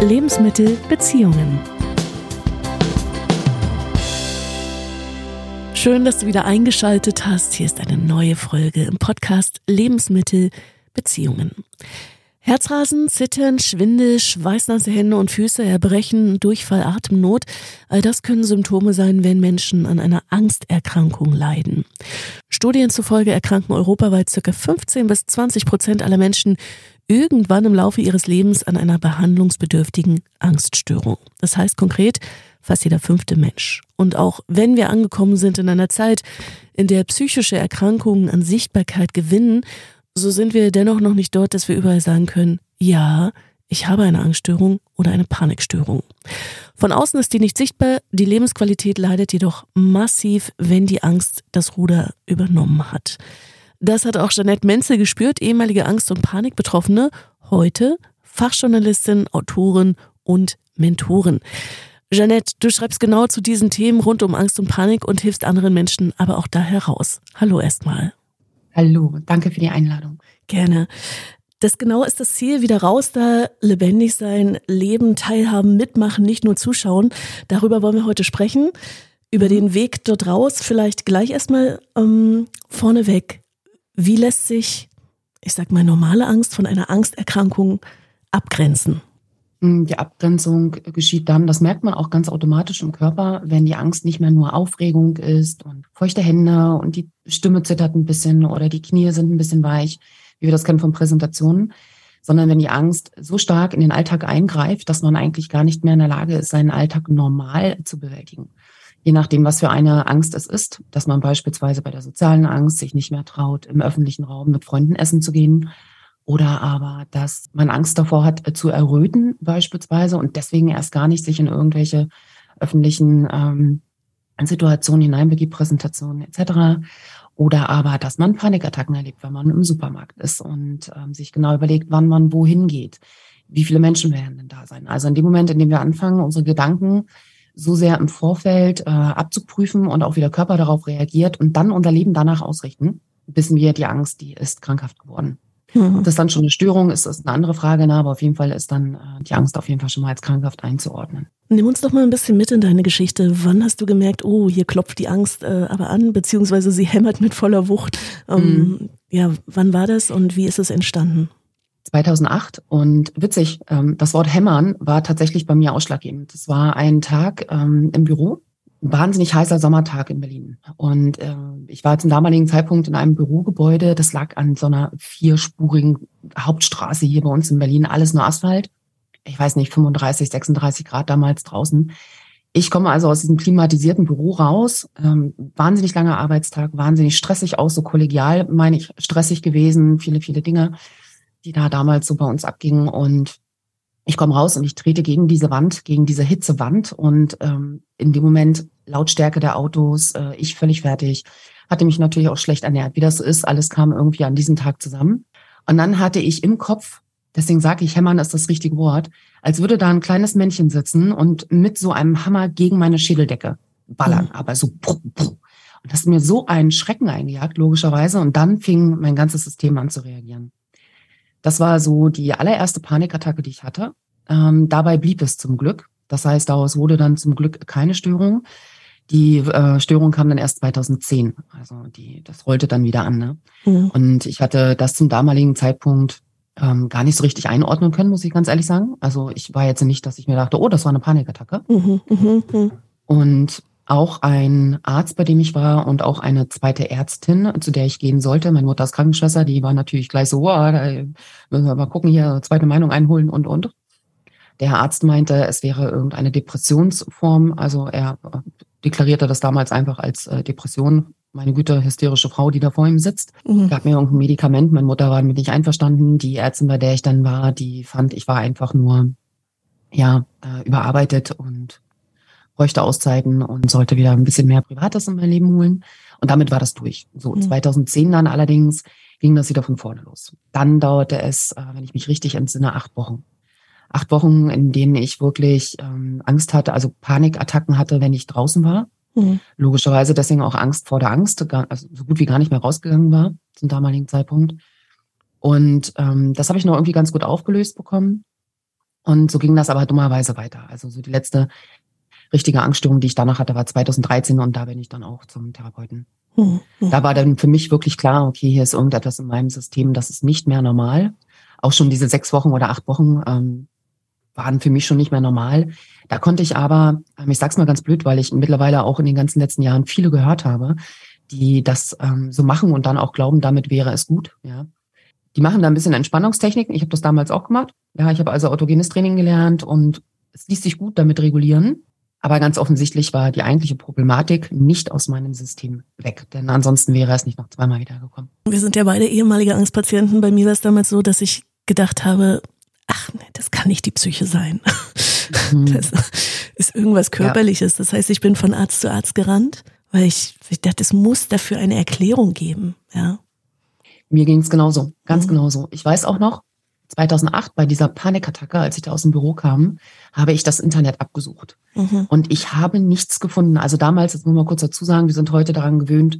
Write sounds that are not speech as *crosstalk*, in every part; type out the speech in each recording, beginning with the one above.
Lebensmittel Beziehungen. Schön, dass du wieder eingeschaltet hast. Hier ist eine neue Folge im Podcast Lebensmittel Beziehungen. Herzrasen, Zittern, Schwindel, schweißnasse Hände und Füße, Erbrechen, Durchfall, Atemnot, all das können Symptome sein, wenn Menschen an einer Angsterkrankung leiden. Studien zufolge erkranken europaweit ca. 15 bis 20 Prozent aller Menschen irgendwann im Laufe ihres Lebens an einer behandlungsbedürftigen Angststörung. Das heißt konkret, fast jeder fünfte Mensch. Und auch wenn wir angekommen sind in einer Zeit, in der psychische Erkrankungen an Sichtbarkeit gewinnen so sind wir dennoch noch nicht dort, dass wir überall sagen können, ja, ich habe eine Angststörung oder eine Panikstörung. Von außen ist die nicht sichtbar, die Lebensqualität leidet jedoch massiv, wenn die Angst das Ruder übernommen hat. Das hat auch Jeanette Menzel gespürt, ehemalige Angst- und Panikbetroffene, heute Fachjournalistin, Autorin und Mentorin. Jeanette, du schreibst genau zu diesen Themen rund um Angst und Panik und hilfst anderen Menschen aber auch da heraus. Hallo erstmal. Hallo, danke für die Einladung. Gerne. Das genau ist das Ziel, wieder raus da, lebendig sein, leben, teilhaben, mitmachen, nicht nur zuschauen. Darüber wollen wir heute sprechen. Über den Weg dort raus, vielleicht gleich erstmal ähm, vorneweg. Wie lässt sich, ich sag mal, normale Angst von einer Angsterkrankung abgrenzen? Die Abgrenzung geschieht dann, das merkt man auch ganz automatisch im Körper, wenn die Angst nicht mehr nur Aufregung ist und feuchte Hände und die Stimme zittert ein bisschen oder die Knie sind ein bisschen weich, wie wir das kennen von Präsentationen, sondern wenn die Angst so stark in den Alltag eingreift, dass man eigentlich gar nicht mehr in der Lage ist, seinen Alltag normal zu bewältigen. Je nachdem, was für eine Angst es ist, dass man beispielsweise bei der sozialen Angst sich nicht mehr traut, im öffentlichen Raum mit Freunden essen zu gehen oder aber, dass man Angst davor hat, äh, zu erröten beispielsweise und deswegen erst gar nicht sich in irgendwelche öffentlichen ähm, Situationen hineinbegibt, Präsentationen etc. Oder aber, dass man Panikattacken erlebt, wenn man im Supermarkt ist und ähm, sich genau überlegt, wann man wohin geht. Wie viele Menschen werden denn da sein? Also in dem Moment, in dem wir anfangen, unsere Gedanken so sehr im Vorfeld äh, abzuprüfen und auch wie der Körper darauf reagiert und dann unser Leben danach ausrichten, wissen wir, die Angst, die ist krankhaft geworden. Mhm. Ob das dann schon eine Störung ist, ist eine andere Frage, na, aber auf jeden Fall ist dann äh, die Angst auf jeden Fall schon mal als krankhaft einzuordnen. Nimm uns doch mal ein bisschen mit in deine Geschichte. Wann hast du gemerkt, oh, hier klopft die Angst äh, aber an, beziehungsweise sie hämmert mit voller Wucht? Ähm, mhm. Ja, wann war das und wie ist es entstanden? 2008 und witzig, ähm, das Wort hämmern war tatsächlich bei mir ausschlaggebend. Das war ein Tag ähm, im Büro wahnsinnig heißer Sommertag in Berlin. Und äh, ich war zum damaligen Zeitpunkt in einem Bürogebäude, das lag an so einer vierspurigen Hauptstraße hier bei uns in Berlin, alles nur Asphalt. Ich weiß nicht, 35, 36 Grad damals draußen. Ich komme also aus diesem klimatisierten Büro raus, ähm, wahnsinnig langer Arbeitstag, wahnsinnig stressig auch, so kollegial, meine ich, stressig gewesen, viele, viele Dinge, die da damals so bei uns abgingen. Und ich komme raus und ich trete gegen diese Wand, gegen diese Hitzewand und ähm, in dem Moment Lautstärke der Autos, äh, ich völlig fertig, hatte mich natürlich auch schlecht ernährt, wie das so ist. Alles kam irgendwie an diesem Tag zusammen. Und dann hatte ich im Kopf, deswegen sage ich, hämmern ist das richtige Wort, als würde da ein kleines Männchen sitzen und mit so einem Hammer gegen meine Schädeldecke ballern, mhm. aber so. Bruch, bruch. Und das ist mir so einen Schrecken eingejagt, logischerweise. Und dann fing mein ganzes System an zu reagieren. Das war so die allererste Panikattacke, die ich hatte. Ähm, dabei blieb es zum Glück. Das heißt, daraus wurde dann zum Glück keine Störung. Die äh, Störung kam dann erst 2010. Also die, das rollte dann wieder an. Ne? Mhm. Und ich hatte das zum damaligen Zeitpunkt ähm, gar nicht so richtig einordnen können, muss ich ganz ehrlich sagen. Also ich war jetzt nicht, dass ich mir dachte, oh, das war eine Panikattacke. Mhm, mh, mh. Und auch ein Arzt, bei dem ich war und auch eine zweite Ärztin, zu der ich gehen sollte. Meine Mutter ist Krankenschwester, die war natürlich gleich so, oh, da müssen wir mal gucken, hier zweite Meinung einholen und, und. Der Arzt meinte, es wäre irgendeine Depressionsform. Also er äh, deklarierte das damals einfach als äh, Depression. Meine Güte, hysterische Frau, die da vor ihm sitzt, mhm. gab mir irgendein Medikament. Meine Mutter war damit nicht einverstanden. Die Ärztin, bei der ich dann war, die fand, ich war einfach nur ja äh, überarbeitet und bräuchte Auszeiten und sollte wieder ein bisschen mehr Privates in mein Leben holen. Und damit war das durch. So, mhm. 2010 dann allerdings ging das wieder von vorne los. Dann dauerte es, äh, wenn ich mich richtig entsinne, acht Wochen. Acht Wochen, in denen ich wirklich ähm, Angst hatte, also Panikattacken hatte, wenn ich draußen war. Mhm. Logischerweise deswegen auch Angst vor der Angst, also so gut wie gar nicht mehr rausgegangen war zum damaligen Zeitpunkt. Und ähm, das habe ich noch irgendwie ganz gut aufgelöst bekommen. Und so ging das aber dummerweise weiter. Also so die letzte richtige Angststörung, die ich danach hatte, war 2013 und da bin ich dann auch zum Therapeuten. Mhm. Da war dann für mich wirklich klar, okay, hier ist irgendetwas in meinem System, das ist nicht mehr normal. Auch schon diese sechs Wochen oder acht Wochen ähm, waren für mich schon nicht mehr normal. Da konnte ich aber, ähm, ich sag's mal ganz blöd, weil ich mittlerweile auch in den ganzen letzten Jahren viele gehört habe, die das ähm, so machen und dann auch glauben, damit wäre es gut. Ja. Die machen da ein bisschen Entspannungstechniken. Ich habe das damals auch gemacht. Ja, ich habe also autogenes Training gelernt und es ließ sich gut damit regulieren. Aber ganz offensichtlich war die eigentliche Problematik nicht aus meinem System weg, denn ansonsten wäre es nicht noch zweimal wiedergekommen. Wir sind ja beide ehemalige Angstpatienten. Bei mir war es damals so, dass ich gedacht habe, ach, nee, das kann nicht die Psyche sein. Mhm. *laughs* Das ist irgendwas Körperliches. Das heißt, ich bin von Arzt zu Arzt gerannt, weil ich, ich dachte, es muss dafür eine Erklärung geben. Ja. Mir ging es genauso, ganz mhm. genauso. Ich weiß auch noch, 2008 bei dieser Panikattacke, als ich da aus dem Büro kam, habe ich das Internet abgesucht. Mhm. Und ich habe nichts gefunden. Also damals, jetzt muss man kurz dazu sagen, wir sind heute daran gewöhnt,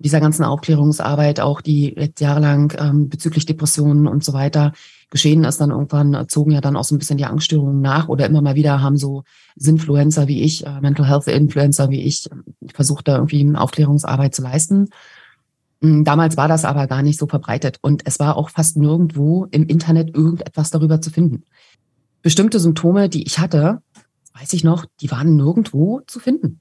dieser ganzen Aufklärungsarbeit, auch die jetzt jahrelang ähm, bezüglich Depressionen und so weiter geschehen ist, dann irgendwann zogen ja dann auch so ein bisschen die Angststörungen nach oder immer mal wieder haben so Sinfluencer wie ich, äh, Mental Health Influencer wie ich, ich versucht da irgendwie eine Aufklärungsarbeit zu leisten. Hm, damals war das aber gar nicht so verbreitet und es war auch fast nirgendwo im Internet irgendetwas darüber zu finden. Bestimmte Symptome, die ich hatte, weiß ich noch, die waren nirgendwo zu finden.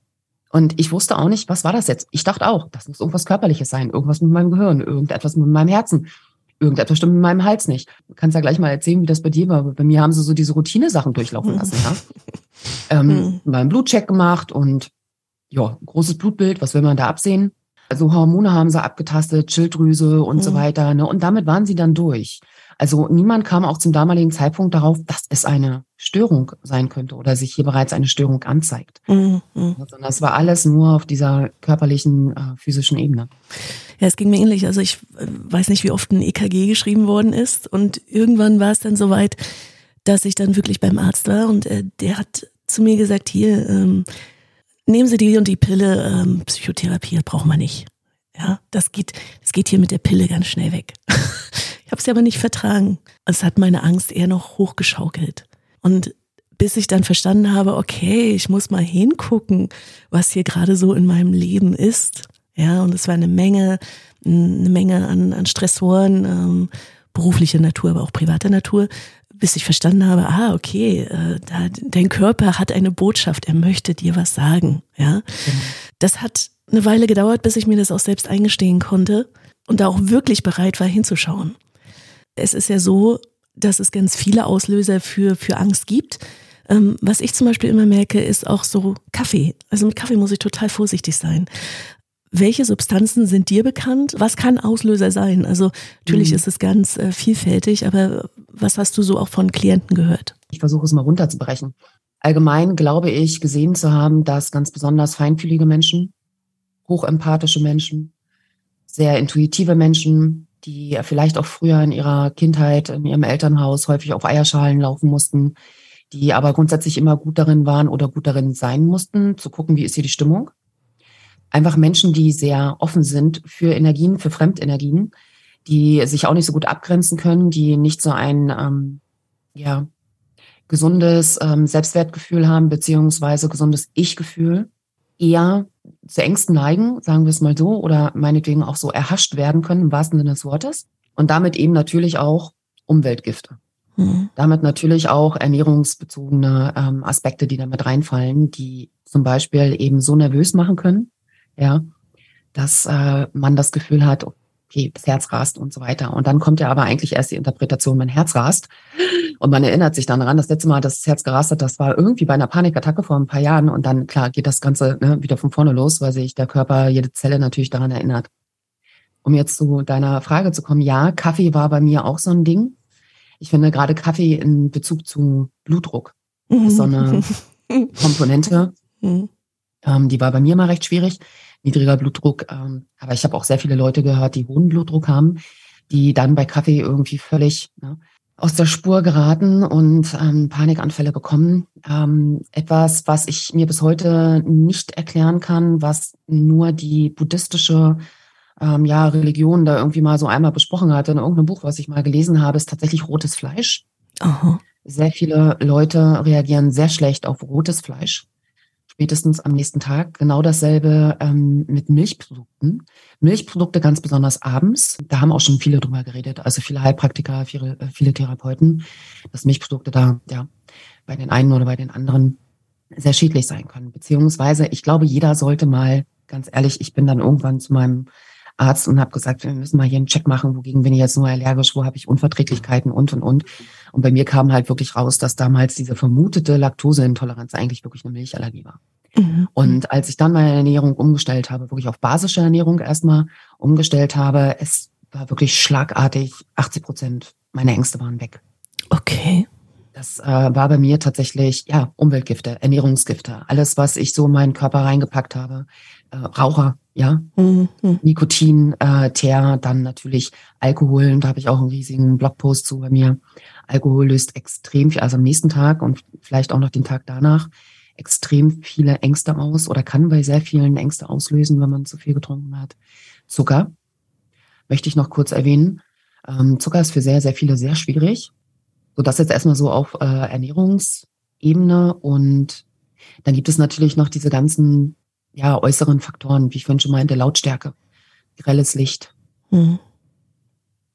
Und ich wusste auch nicht, was war das jetzt? Ich dachte auch, das muss irgendwas Körperliches sein, irgendwas mit meinem Gehirn, irgendetwas mit meinem Herzen, irgendetwas stimmt mit meinem Hals nicht. Du kannst ja gleich mal erzählen, wie das bei dir war. Bei mir haben sie so diese Routine-Sachen durchlaufen lassen, ja. *laughs* ähm, mhm. mal einen Blutcheck gemacht und ja, großes Blutbild, was will man da absehen? Also Hormone haben sie abgetastet, Schilddrüse und mhm. so weiter. Ne? Und damit waren sie dann durch. Also niemand kam auch zum damaligen Zeitpunkt darauf, dass es eine Störung sein könnte oder sich hier bereits eine Störung anzeigt. Mhm. Sondern das war alles nur auf dieser körperlichen, äh, physischen Ebene. Ja, es ging mir ähnlich. Also ich äh, weiß nicht, wie oft ein EKG geschrieben worden ist. Und irgendwann war es dann soweit, dass ich dann wirklich beim Arzt war und äh, der hat zu mir gesagt, hier, ähm, nehmen Sie die und die Pille, ähm, Psychotherapie brauchen wir nicht. Ja, das geht, das geht hier mit der Pille ganz schnell weg. *laughs* ich habe sie aber nicht vertragen. Es hat meine Angst eher noch hochgeschaukelt. Und bis ich dann verstanden habe, okay, ich muss mal hingucken, was hier gerade so in meinem Leben ist. Ja, und es war eine Menge, eine Menge an, an Stressoren, ähm, berufliche Natur, aber auch private Natur, bis ich verstanden habe, ah, okay, äh, da, dein Körper hat eine Botschaft, er möchte dir was sagen. Ja, genau. das hat eine Weile gedauert, bis ich mir das auch selbst eingestehen konnte und da auch wirklich bereit war hinzuschauen. Es ist ja so, dass es ganz viele Auslöser für, für Angst gibt. Ähm, was ich zum Beispiel immer merke, ist auch so Kaffee. Also mit Kaffee muss ich total vorsichtig sein. Welche Substanzen sind dir bekannt? Was kann Auslöser sein? Also natürlich mhm. ist es ganz äh, vielfältig, aber was hast du so auch von Klienten gehört? Ich versuche es mal runterzubrechen. Allgemein glaube ich, gesehen zu haben, dass ganz besonders feinfühlige Menschen, hochempathische Menschen, sehr intuitive Menschen, die vielleicht auch früher in ihrer Kindheit in ihrem Elternhaus häufig auf Eierschalen laufen mussten, die aber grundsätzlich immer gut darin waren oder gut darin sein mussten, zu gucken, wie ist hier die Stimmung. Einfach Menschen, die sehr offen sind für Energien, für Fremdenergien, die sich auch nicht so gut abgrenzen können, die nicht so ein ähm, ja, gesundes ähm, Selbstwertgefühl haben, beziehungsweise gesundes Ich-Gefühl, eher zu Ängsten neigen, sagen wir es mal so, oder meinetwegen auch so erhascht werden können, im wahrsten Sinne des Wortes. Und damit eben natürlich auch Umweltgifte. Mhm. Damit natürlich auch ernährungsbezogene ähm, Aspekte, die damit reinfallen, die zum Beispiel eben so nervös machen können, ja, dass äh, man das Gefühl hat, okay, das Herz rast und so weiter. Und dann kommt ja aber eigentlich erst die Interpretation, mein Herz rast. Und man erinnert sich dann daran, das letzte Mal, dass das Herz gerast hat, das war irgendwie bei einer Panikattacke vor ein paar Jahren. Und dann, klar, geht das Ganze ne, wieder von vorne los, weil sich der Körper, jede Zelle natürlich daran erinnert. Um jetzt zu deiner Frage zu kommen, ja, Kaffee war bei mir auch so ein Ding. Ich finde gerade Kaffee in Bezug zu Blutdruck ist so eine *laughs* Komponente. Mhm. Ähm, die war bei mir mal recht schwierig niedriger Blutdruck. Ähm, aber ich habe auch sehr viele Leute gehört, die hohen Blutdruck haben, die dann bei Kaffee irgendwie völlig ne, aus der Spur geraten und ähm, Panikanfälle bekommen. Ähm, etwas, was ich mir bis heute nicht erklären kann, was nur die buddhistische ähm, ja, Religion da irgendwie mal so einmal besprochen hatte in irgendeinem Buch, was ich mal gelesen habe, ist tatsächlich rotes Fleisch. Aha. Sehr viele Leute reagieren sehr schlecht auf rotes Fleisch spätestens am nächsten Tag. Genau dasselbe ähm, mit Milchprodukten. Milchprodukte ganz besonders abends. Da haben auch schon viele drüber geredet, also viele Heilpraktiker, viele, äh, viele Therapeuten, dass Milchprodukte da ja bei den einen oder bei den anderen sehr schädlich sein können. Beziehungsweise, ich glaube, jeder sollte mal, ganz ehrlich, ich bin dann irgendwann zu meinem Arzt und habe gesagt, wir müssen mal hier einen Check machen, wogegen bin ich jetzt nur allergisch, wo habe ich Unverträglichkeiten und und und. Und bei mir kam halt wirklich raus, dass damals diese vermutete Laktoseintoleranz eigentlich wirklich eine Milchallergie war. Mhm. Und als ich dann meine Ernährung umgestellt habe, wirklich auf basische Ernährung erstmal umgestellt habe, es war wirklich schlagartig, 80 Prozent meiner Ängste waren weg. Okay. Das äh, war bei mir tatsächlich, ja, Umweltgifte, Ernährungsgifte, alles, was ich so in meinen Körper reingepackt habe. Äh, Raucher, ja, mhm. Nikotin, äh, Teer, dann natürlich Alkohol. Und da habe ich auch einen riesigen Blogpost zu bei mir. Alkohol löst extrem viel, also am nächsten Tag und vielleicht auch noch den Tag danach, extrem viele Ängste aus oder kann bei sehr vielen Ängste auslösen, wenn man zu viel getrunken hat. Zucker möchte ich noch kurz erwähnen. Ähm, Zucker ist für sehr, sehr viele sehr schwierig. So das jetzt erstmal so auf äh, Ernährungsebene und dann gibt es natürlich noch diese ganzen ja, äußeren Faktoren, wie ich vorhin schon meinte, Lautstärke, grelles Licht, mhm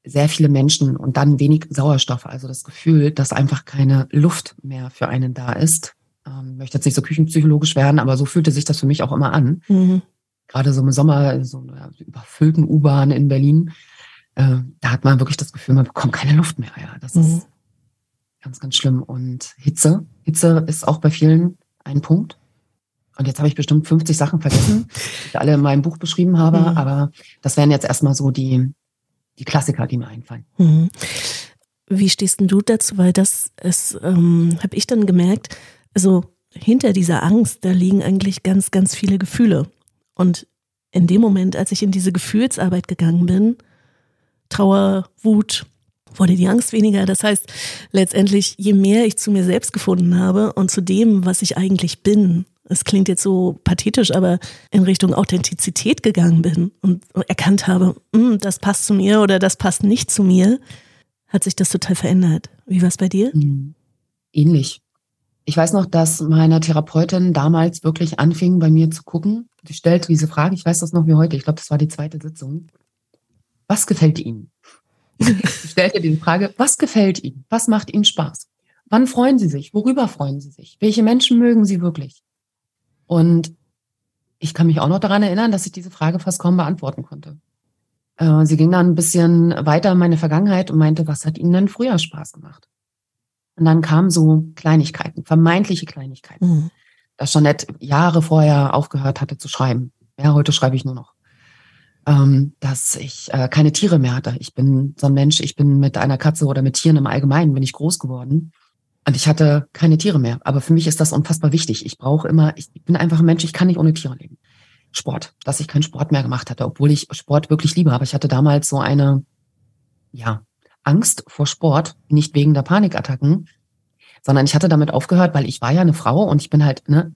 sehr viele Menschen und dann wenig Sauerstoff, also das Gefühl, dass einfach keine Luft mehr für einen da ist. Ähm, möchte jetzt nicht so küchenpsychologisch werden, aber so fühlte sich das für mich auch immer an. Mhm. Gerade so im Sommer, so einer überfüllten U-Bahn in Berlin, äh, da hat man wirklich das Gefühl, man bekommt keine Luft mehr. Ja, das mhm. ist ganz, ganz schlimm. Und Hitze, Hitze ist auch bei vielen ein Punkt. Und jetzt habe ich bestimmt 50 Sachen vergessen, die ich alle in meinem Buch beschrieben habe, mhm. aber das wären jetzt erstmal so die, die Klassiker, die mir einfallen. Mhm. Wie stehst denn du dazu? Weil das ist, ähm, habe ich dann gemerkt, also hinter dieser Angst, da liegen eigentlich ganz, ganz viele Gefühle. Und in dem Moment, als ich in diese Gefühlsarbeit gegangen bin, Trauer, Wut, wurde die Angst weniger. Das heißt, letztendlich, je mehr ich zu mir selbst gefunden habe und zu dem, was ich eigentlich bin, es klingt jetzt so pathetisch, aber in Richtung Authentizität gegangen bin und erkannt habe, hm, das passt zu mir oder das passt nicht zu mir, hat sich das total verändert. Wie war es bei dir? Hm. Ähnlich. Ich weiß noch, dass meine Therapeutin damals wirklich anfing, bei mir zu gucken. Sie stellte diese Frage, ich weiß das noch wie heute, ich glaube, das war die zweite Sitzung. Was gefällt Ihnen? Sie stellte die Frage, was gefällt Ihnen? Was macht Ihnen Spaß? Wann freuen Sie sich? Worüber freuen Sie sich? Welche Menschen mögen Sie wirklich? Und ich kann mich auch noch daran erinnern, dass ich diese Frage fast kaum beantworten konnte. Äh, sie ging dann ein bisschen weiter in meine Vergangenheit und meinte, was hat Ihnen denn früher Spaß gemacht? Und dann kamen so Kleinigkeiten, vermeintliche Kleinigkeiten. Mhm. Dass Jeanette Jahre vorher aufgehört hatte zu schreiben. Ja, heute schreibe ich nur noch. Ähm, dass ich äh, keine Tiere mehr hatte. Ich bin so ein Mensch, ich bin mit einer Katze oder mit Tieren im Allgemeinen, bin ich groß geworden. Und ich hatte keine Tiere mehr. Aber für mich ist das unfassbar wichtig. Ich brauche immer, ich bin einfach ein Mensch, ich kann nicht ohne Tiere leben. Sport, dass ich keinen Sport mehr gemacht hatte, obwohl ich Sport wirklich liebe. Aber ich hatte damals so eine, ja, Angst vor Sport, nicht wegen der Panikattacken, sondern ich hatte damit aufgehört, weil ich war ja eine Frau und ich bin halt, ne,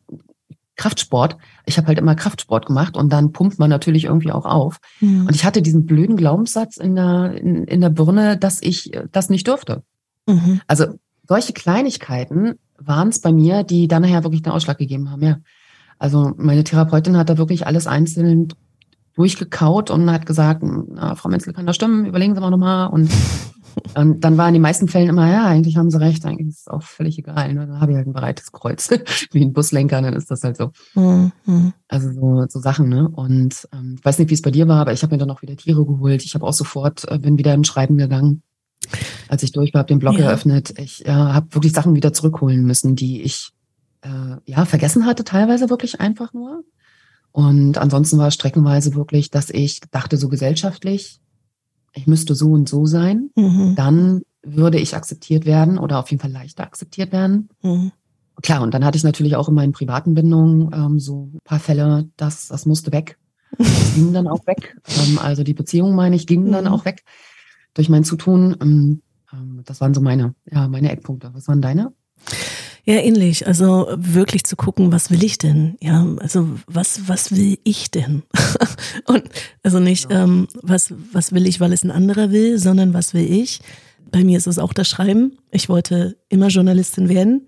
Kraftsport. Ich habe halt immer Kraftsport gemacht und dann pumpt man natürlich irgendwie auch auf. Mhm. Und ich hatte diesen blöden Glaubenssatz in der, in, in der Birne, dass ich das nicht durfte. Mhm. Also solche Kleinigkeiten waren es bei mir, die dann nachher wirklich den Ausschlag gegeben haben, ja. Also meine Therapeutin hat da wirklich alles einzeln durchgekaut und hat gesagt, na, Frau Menzel kann das stimmen, überlegen Sie mal nochmal. Und, und *laughs* dann waren in den meisten Fällen immer, ja, eigentlich haben Sie recht, eigentlich ist es auch völlig egal. Ne? Dann habe ich halt ein breites Kreuz, *laughs* wie ein Buslenker, dann ist das halt so. Mhm. Also so, so Sachen, ne? Und ähm, ich weiß nicht, wie es bei dir war, aber ich habe mir dann auch wieder Tiere geholt. Ich habe auch sofort, äh, bin wieder im Schreiben gegangen als ich durch war, habe den Blog ja. eröffnet. Ich äh, habe wirklich Sachen wieder zurückholen müssen, die ich äh, ja vergessen hatte, teilweise wirklich einfach nur. Und ansonsten war es streckenweise wirklich, dass ich dachte, so gesellschaftlich, ich müsste so und so sein, mhm. dann würde ich akzeptiert werden oder auf jeden Fall leichter akzeptiert werden. Mhm. Klar, und dann hatte ich natürlich auch in meinen privaten Bindungen ähm, so ein paar Fälle, dass das musste weg. Das ging dann auch weg. Ähm, also die Beziehung, meine ich, ging mhm. dann auch weg durch mein Zutun. Ähm, ähm, das waren so meine, ja, meine Eckpunkte. Was waren deine? Ja, ähnlich. Also wirklich zu gucken, was will ich denn? Ja, also was, was will ich denn? *laughs* Und also nicht, ja. ähm, was, was will ich, weil es ein anderer will, sondern was will ich? Bei mir ist es auch das Schreiben. Ich wollte immer Journalistin werden.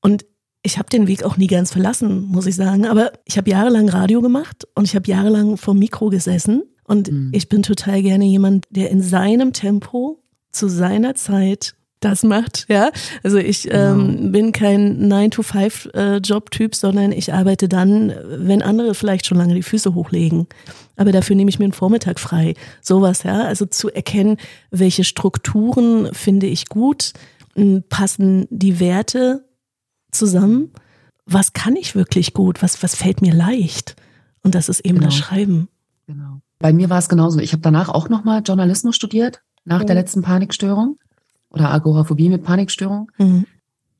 Und ich habe den Weg auch nie ganz verlassen, muss ich sagen. Aber ich habe jahrelang Radio gemacht und ich habe jahrelang vor Mikro gesessen. Und mhm. ich bin total gerne jemand, der in seinem Tempo zu seiner Zeit das macht, ja. Also ich genau. ähm, bin kein 9-to-5-Job-Typ, äh, sondern ich arbeite dann, wenn andere vielleicht schon lange die Füße hochlegen. Aber dafür nehme ich mir einen Vormittag frei. Sowas, ja. Also zu erkennen, welche Strukturen finde ich gut, passen die Werte zusammen. Was kann ich wirklich gut? Was, was fällt mir leicht? Und das ist eben genau. das Schreiben. Genau. Bei mir war es genauso. Ich habe danach auch nochmal Journalismus studiert, nach mhm. der letzten Panikstörung oder Agoraphobie mit Panikstörung. Mhm.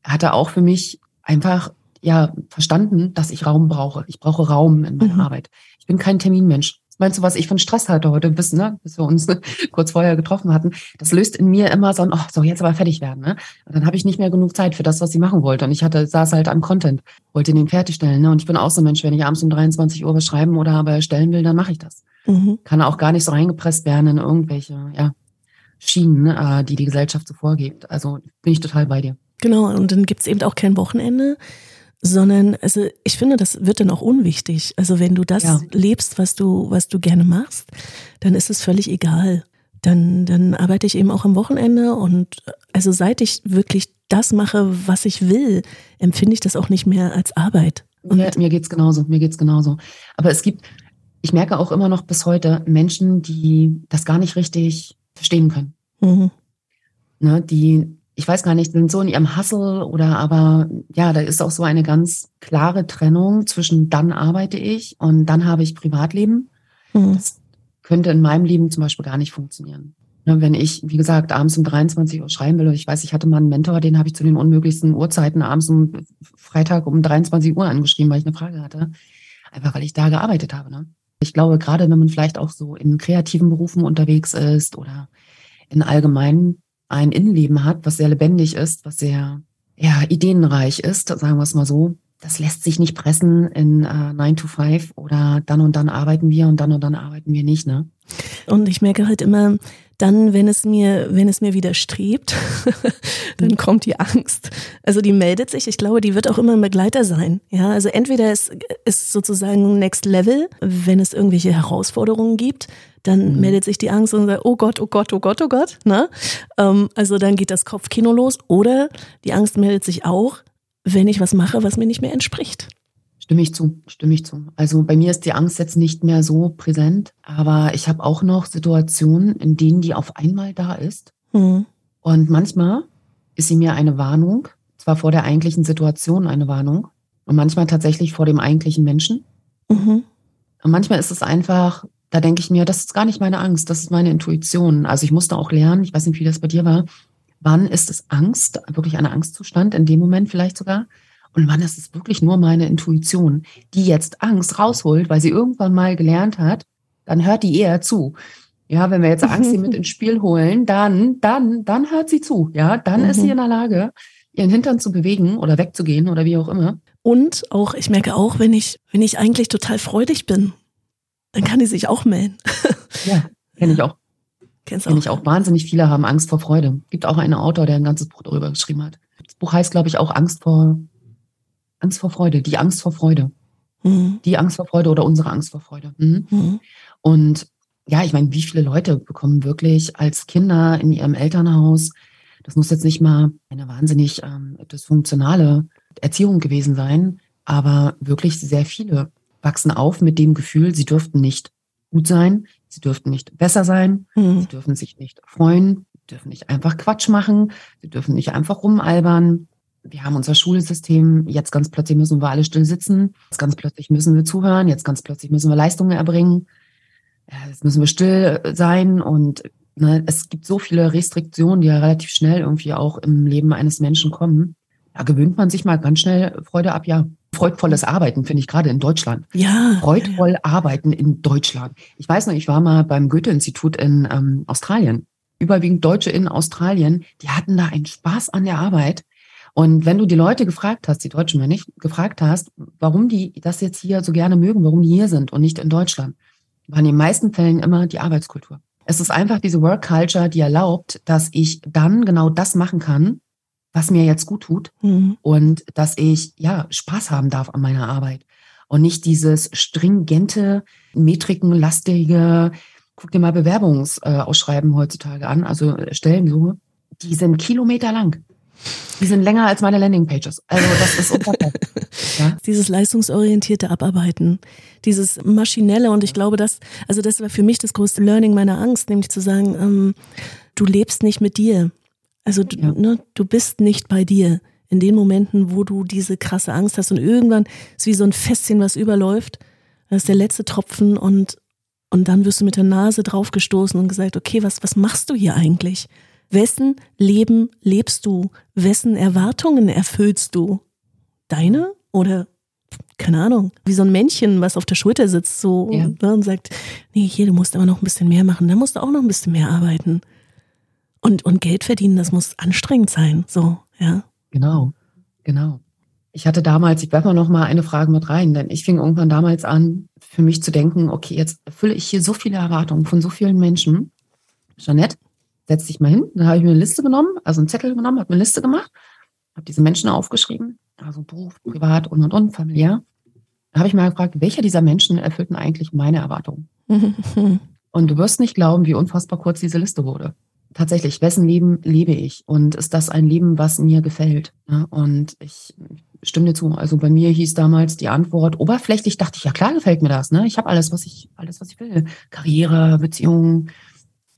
Hatte auch für mich einfach ja verstanden, dass ich Raum brauche. Ich brauche Raum in meiner mhm. Arbeit. Ich bin kein Terminmensch. Meinst du, was ich von Stress hatte heute, bis, ne, bis wir uns *laughs* kurz vorher getroffen hatten? Das löst in mir immer so ein, oh, so jetzt aber fertig werden. Ne? Und dann habe ich nicht mehr genug Zeit für das, was ich machen wollte. Und ich hatte, saß halt am Content, wollte den fertigstellen. Ne? Und ich bin auch so ein Mensch, wenn ich abends um 23 Uhr was schreiben oder aber erstellen will, dann mache ich das. Mhm. Kann auch gar nicht so reingepresst werden in irgendwelche, ja, Schienen, äh, die die Gesellschaft so vorgibt. Also bin ich total bei dir. Genau, und dann gibt's eben auch kein Wochenende, sondern also ich finde, das wird dann auch unwichtig. Also wenn du das ja. lebst, was du, was du gerne machst, dann ist es völlig egal. Dann, dann arbeite ich eben auch am Wochenende und also seit ich wirklich das mache, was ich will, empfinde ich das auch nicht mehr als Arbeit. Und ja, mir geht's genauso, mir geht's genauso. Aber es gibt, ich merke auch immer noch bis heute Menschen, die das gar nicht richtig verstehen können. Mhm. Ne, die ich weiß gar nicht, sind so in ihrem Hustle oder aber ja, da ist auch so eine ganz klare Trennung zwischen dann arbeite ich und dann habe ich Privatleben. Mhm. Das könnte in meinem Leben zum Beispiel gar nicht funktionieren. Ne, wenn ich, wie gesagt, abends um 23 Uhr schreiben will ich weiß, ich hatte mal einen Mentor, den habe ich zu den unmöglichsten Uhrzeiten abends um Freitag um 23 Uhr angeschrieben, weil ich eine Frage hatte. Einfach weil ich da gearbeitet habe. Ne? Ich glaube, gerade wenn man vielleicht auch so in kreativen Berufen unterwegs ist oder in allgemeinen ein Innenleben hat, was sehr lebendig ist, was sehr ja, ideenreich ist, sagen wir es mal so. Das lässt sich nicht pressen in äh, 9 to 5 oder dann und dann arbeiten wir und dann und dann arbeiten wir nicht, ne? Und ich merke halt immer, dann, wenn es mir, wenn es mir widerstrebt, *laughs* dann kommt die Angst. Also die meldet sich. Ich glaube, die wird auch immer ein Begleiter sein. Ja, also entweder es ist sozusagen Next Level, wenn es irgendwelche Herausforderungen gibt, dann mhm. meldet sich die Angst und sagt, oh Gott, oh Gott, oh Gott, oh Gott. Ne? Ähm, also dann geht das Kopfkino los. Oder die Angst meldet sich auch, wenn ich was mache, was mir nicht mehr entspricht. Stimme ich zu, stimme ich zu. Also bei mir ist die Angst jetzt nicht mehr so präsent, aber ich habe auch noch Situationen, in denen die auf einmal da ist. Mhm. Und manchmal ist sie mir eine Warnung, zwar vor der eigentlichen Situation eine Warnung und manchmal tatsächlich vor dem eigentlichen Menschen. Mhm. Und manchmal ist es einfach, da denke ich mir, das ist gar nicht meine Angst, das ist meine Intuition. Also ich musste auch lernen, ich weiß nicht, wie das bei dir war, wann ist es Angst, wirklich ein Angstzustand, in dem Moment vielleicht sogar, und wann ist es wirklich nur meine Intuition, die jetzt Angst rausholt, weil sie irgendwann mal gelernt hat, dann hört die eher zu. Ja, wenn wir jetzt *laughs* Angst mit ins Spiel holen, dann, dann, dann hört sie zu. Ja, dann mhm. ist sie mhm. in der Lage, ihren Hintern zu bewegen oder wegzugehen oder wie auch immer. Und auch, ich merke auch, wenn ich, wenn ich eigentlich total freudig bin, dann kann die sich auch melden. *laughs* ja, kenne ich auch. Kennst du auch? Ich auch. Wahnsinnig viele haben Angst vor Freude. Gibt auch einen Autor, der ein ganzes Buch darüber geschrieben hat. Das Buch heißt, glaube ich, auch Angst vor Angst vor Freude, die Angst vor Freude. Mhm. Die Angst vor Freude oder unsere Angst vor Freude. Mhm. Mhm. Und ja, ich meine, wie viele Leute bekommen wirklich als Kinder in ihrem Elternhaus, das muss jetzt nicht mal eine wahnsinnig ähm, dysfunktionale Erziehung gewesen sein, aber wirklich sehr viele wachsen auf mit dem Gefühl, sie dürften nicht gut sein, sie dürften nicht besser sein, mhm. sie dürfen sich nicht freuen, dürfen nicht einfach Quatsch machen, sie dürfen nicht einfach rumalbern, wir haben unser Schulsystem, jetzt ganz plötzlich müssen wir alle still sitzen, jetzt ganz plötzlich müssen wir zuhören, jetzt ganz plötzlich müssen wir Leistungen erbringen, jetzt müssen wir still sein. Und ne, es gibt so viele Restriktionen, die ja relativ schnell irgendwie auch im Leben eines Menschen kommen. Da gewöhnt man sich mal ganz schnell Freude ab, ja. Freudvolles Arbeiten finde ich gerade in Deutschland. Ja. Freudvoll arbeiten in Deutschland. Ich weiß noch, ich war mal beim Goethe-Institut in ähm, Australien. Überwiegend Deutsche in Australien, die hatten da einen Spaß an der Arbeit. Und wenn du die Leute gefragt hast, die Deutschen wenn nicht, gefragt hast, warum die das jetzt hier so gerne mögen, warum die hier sind und nicht in Deutschland, waren in den meisten Fällen immer die Arbeitskultur. Es ist einfach diese Work Culture, die erlaubt, dass ich dann genau das machen kann, was mir jetzt gut tut mhm. und dass ich ja Spaß haben darf an meiner Arbeit und nicht dieses stringente, metrikenlastige, guck dir mal Bewerbungsausschreiben heutzutage an, also Stellensuche, die sind kilometerlang. Die sind länger als meine Landingpages. Also das ist unfassbar. *laughs* ja? Dieses leistungsorientierte Abarbeiten, dieses maschinelle und ich glaube, das, also das war für mich das größte Learning meiner Angst, nämlich zu sagen, ähm, du lebst nicht mit dir. Also du, ja. ne, du bist nicht bei dir in den Momenten, wo du diese krasse Angst hast und irgendwann ist wie so ein Fässchen, was überläuft. Das ist der letzte Tropfen und, und dann wirst du mit der Nase draufgestoßen und gesagt, okay, was, was machst du hier eigentlich? Wessen Leben lebst du? Wessen Erwartungen erfüllst du? Deine oder keine Ahnung, wie so ein Männchen, was auf der Schulter sitzt so ja. ne, und sagt, nee, hier, du musst aber noch ein bisschen mehr machen, da musst du auch noch ein bisschen mehr arbeiten. Und, und Geld verdienen, das muss anstrengend sein, so, ja. Genau, genau. Ich hatte damals, ich werfe mal noch mal eine Frage mit rein, denn ich fing irgendwann damals an, für mich zu denken, okay, jetzt erfülle ich hier so viele Erwartungen von so vielen Menschen. Jeanette, setz dich mal hin. Dann habe ich mir eine Liste genommen, also einen Zettel genommen, habe eine Liste gemacht, habe diese Menschen aufgeschrieben, also Beruf, Privat und und und, familiär. Da habe ich mal gefragt, welcher dieser Menschen erfüllten eigentlich meine Erwartungen? *laughs* und du wirst nicht glauben, wie unfassbar kurz diese Liste wurde. Tatsächlich, wessen Leben lebe ich? Und ist das ein Leben, was mir gefällt? Und ich stimme dir zu. Also bei mir hieß damals die Antwort oberflächlich, dachte ich, ja klar gefällt mir das. Ne? Ich habe alles, was ich, alles, was ich will. Karriere, Beziehungen,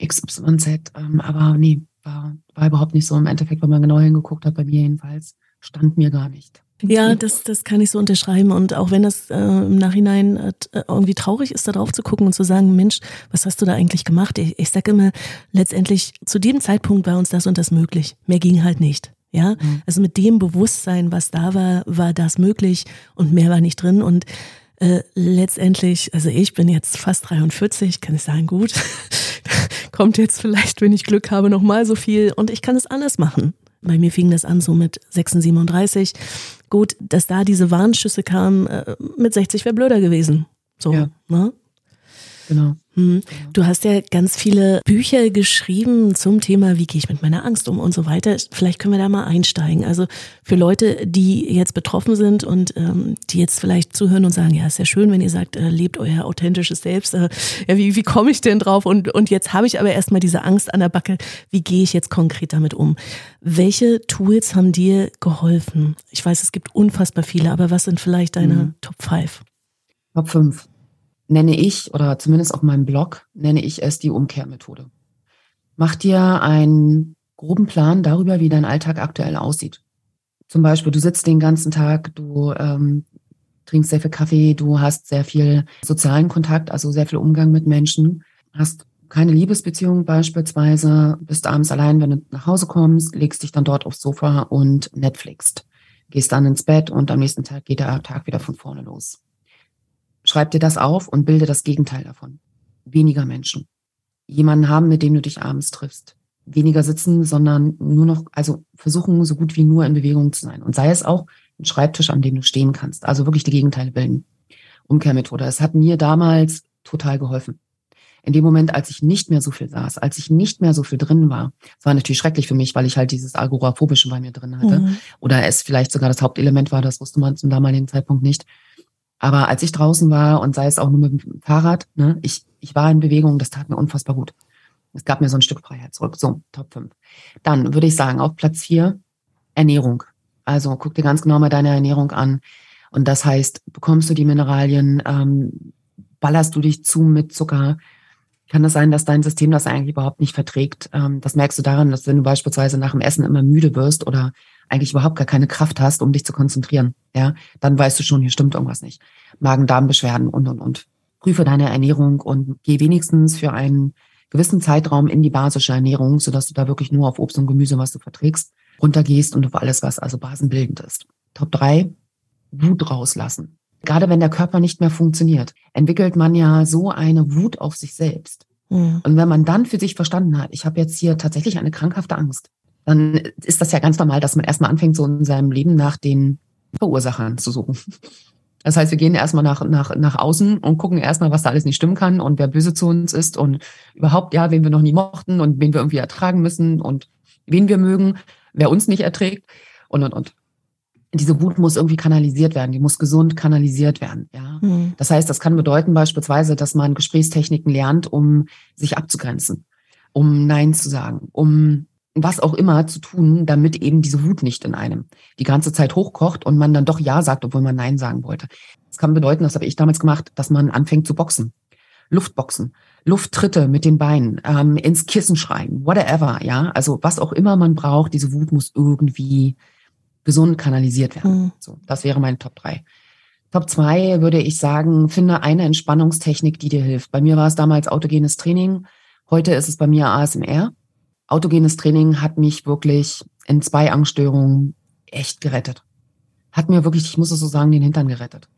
XYZ. Ähm, aber nee, war, war überhaupt nicht so. Im Endeffekt, wenn man genau hingeguckt hat, bei mir jedenfalls, stand mir gar nicht. Ja, das, das kann ich so unterschreiben. Und auch wenn das äh, im Nachhinein äh, irgendwie traurig ist, da drauf zu gucken und zu sagen, Mensch, was hast du da eigentlich gemacht? Ich, ich sage immer, letztendlich zu dem Zeitpunkt war uns das und das möglich. Mehr ging halt nicht. Ja, mhm. also mit dem Bewusstsein, was da war, war das möglich und mehr war nicht drin. Und äh, letztendlich, also ich bin jetzt fast 43, kann ich sagen, gut, *laughs* kommt jetzt vielleicht, wenn ich Glück habe, nochmal so viel und ich kann es anders machen. Bei mir fing das an so mit 36. Gut, dass da diese Warnschüsse kamen, äh, mit 60 wäre blöder gewesen. So, ja. ne? Genau. Hm. Du hast ja ganz viele Bücher geschrieben zum Thema, wie gehe ich mit meiner Angst um und so weiter. Vielleicht können wir da mal einsteigen. Also für Leute, die jetzt betroffen sind und ähm, die jetzt vielleicht zuhören und sagen, ja, ist ja schön, wenn ihr sagt, äh, lebt euer authentisches Selbst. Äh, ja, wie, wie komme ich denn drauf? Und, und jetzt habe ich aber erstmal diese Angst an der Backe. Wie gehe ich jetzt konkret damit um? Welche Tools haben dir geholfen? Ich weiß, es gibt unfassbar viele, aber was sind vielleicht deine mhm. Top 5? Top 5 nenne ich, oder zumindest auf meinem Blog, nenne ich es die Umkehrmethode. Mach dir einen groben Plan darüber, wie dein Alltag aktuell aussieht. Zum Beispiel, du sitzt den ganzen Tag, du ähm, trinkst sehr viel Kaffee, du hast sehr viel sozialen Kontakt, also sehr viel Umgang mit Menschen, hast keine Liebesbeziehung beispielsweise, bist abends allein, wenn du nach Hause kommst, legst dich dann dort aufs Sofa und Netflixt. Gehst dann ins Bett und am nächsten Tag geht der Tag wieder von vorne los. Schreib dir das auf und bilde das Gegenteil davon. Weniger Menschen. Jemanden haben, mit dem du dich abends triffst. Weniger sitzen, sondern nur noch, also versuchen, so gut wie nur in Bewegung zu sein. Und sei es auch ein Schreibtisch, an dem du stehen kannst. Also wirklich die Gegenteile bilden. Umkehrmethode. Es hat mir damals total geholfen. In dem Moment, als ich nicht mehr so viel saß, als ich nicht mehr so viel drin war, es war natürlich schrecklich für mich, weil ich halt dieses Agoraphobische bei mir drin hatte. Mhm. Oder es vielleicht sogar das Hauptelement war, das wusste man zum damaligen Zeitpunkt nicht. Aber als ich draußen war und sei es auch nur mit dem Fahrrad, ne, ich, ich war in Bewegung, das tat mir unfassbar gut. Es gab mir so ein Stück Freiheit zurück. So, Top 5. Dann würde ich sagen, auf Platz 4, Ernährung. Also guck dir ganz genau mal deine Ernährung an. Und das heißt, bekommst du die Mineralien, ähm, ballerst du dich zu mit Zucker, kann das sein, dass dein System das eigentlich überhaupt nicht verträgt. Ähm, das merkst du daran, dass wenn du beispielsweise nach dem Essen immer müde wirst oder eigentlich überhaupt gar keine Kraft hast, um dich zu konzentrieren, ja, dann weißt du schon, hier stimmt irgendwas nicht. Magen-Darm-Beschwerden und, und, und. Prüfe deine Ernährung und geh wenigstens für einen gewissen Zeitraum in die basische Ernährung, sodass du da wirklich nur auf Obst und Gemüse, was du verträgst, runtergehst und auf alles, was also basenbildend ist. Top drei: Wut rauslassen. Gerade wenn der Körper nicht mehr funktioniert, entwickelt man ja so eine Wut auf sich selbst. Mhm. Und wenn man dann für sich verstanden hat, ich habe jetzt hier tatsächlich eine krankhafte Angst, dann ist das ja ganz normal, dass man erstmal anfängt, so in seinem Leben nach den Verursachern zu suchen. Das heißt, wir gehen erstmal nach, nach, nach außen und gucken erstmal, was da alles nicht stimmen kann und wer böse zu uns ist und überhaupt, ja, wen wir noch nie mochten und wen wir irgendwie ertragen müssen und wen wir mögen, wer uns nicht erträgt und, und, und. Diese Wut muss irgendwie kanalisiert werden, die muss gesund kanalisiert werden, ja. Mhm. Das heißt, das kann bedeuten beispielsweise, dass man Gesprächstechniken lernt, um sich abzugrenzen, um Nein zu sagen, um was auch immer zu tun, damit eben diese Wut nicht in einem die ganze Zeit hochkocht und man dann doch Ja sagt, obwohl man Nein sagen wollte. Das kann bedeuten, das habe ich damals gemacht, dass man anfängt zu boxen. Luftboxen, Lufttritte mit den Beinen, ähm, ins Kissen schreien, whatever, ja. Also was auch immer man braucht, diese Wut muss irgendwie gesund kanalisiert werden. Mhm. So, das wäre mein Top 3. Top 2 würde ich sagen, finde eine Entspannungstechnik, die dir hilft. Bei mir war es damals autogenes Training. Heute ist es bei mir ASMR autogenes Training hat mich wirklich in zwei Angststörungen echt gerettet. Hat mir wirklich, ich muss es so sagen, den Hintern gerettet.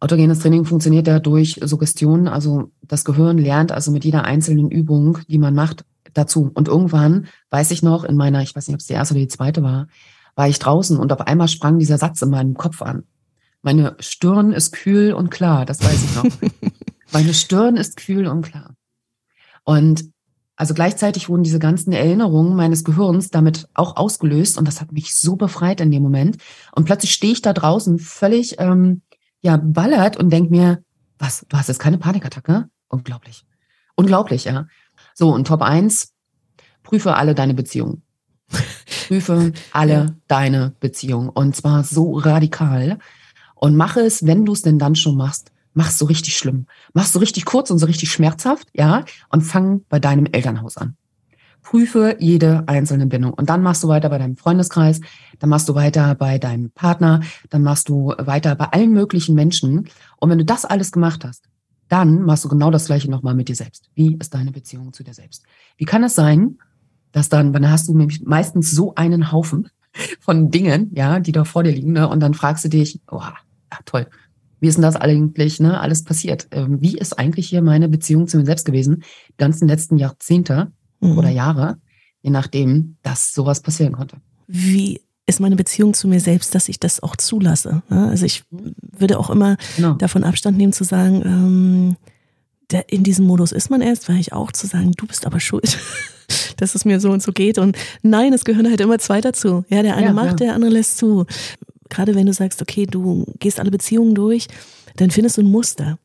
Autogenes Training funktioniert ja durch Suggestion. Also das Gehirn lernt also mit jeder einzelnen Übung, die man macht, dazu. Und irgendwann, weiß ich noch, in meiner, ich weiß nicht, ob es die erste oder die zweite war, war ich draußen und auf einmal sprang dieser Satz in meinem Kopf an. Meine Stirn ist kühl und klar, das weiß ich noch. *laughs* Meine Stirn ist kühl und klar. Und also gleichzeitig wurden diese ganzen Erinnerungen meines Gehirns damit auch ausgelöst und das hat mich so befreit in dem Moment. Und plötzlich stehe ich da draußen völlig ähm, ja ballert und denk mir, was, du hast jetzt keine Panikattacke? Unglaublich. Unglaublich, ja. So, und Top 1, prüfe alle deine Beziehungen. prüfe *laughs* alle ja. deine Beziehungen. Und zwar so radikal. Und mache es, wenn du es denn dann schon machst, mach's so richtig schlimm. Mach's so richtig kurz und so richtig schmerzhaft, ja, und fang bei deinem Elternhaus an. Prüfe jede einzelne Bindung und dann machst du weiter bei deinem Freundeskreis, dann machst du weiter bei deinem Partner, dann machst du weiter bei allen möglichen Menschen. Und wenn du das alles gemacht hast, dann machst du genau das Gleiche nochmal mit dir selbst. Wie ist deine Beziehung zu dir selbst? Wie kann es sein, dass dann, dann hast du nämlich meistens so einen Haufen *laughs* von Dingen, ja, die da vor dir liegen, ne? und dann fragst du dich, oh, ja, toll, wie ist denn das eigentlich, ne, alles passiert? Ähm, wie ist eigentlich hier meine Beziehung zu mir selbst gewesen, die ganzen letzten Jahrzehnte mhm. oder Jahre, je nachdem, dass sowas passieren konnte? Wie ist meine Beziehung zu mir selbst, dass ich das auch zulasse? Ne? Also ich würde auch immer genau. davon Abstand nehmen zu sagen, ähm, der, in diesem Modus ist man erst, weil ich auch zu sagen, du bist aber schuld, *laughs* dass es mir so und so geht. Und nein, es gehören halt immer zwei dazu. Ja, der eine ja, macht, ja. der andere lässt zu gerade wenn du sagst, okay, du gehst alle Beziehungen durch, dann findest du ein Muster.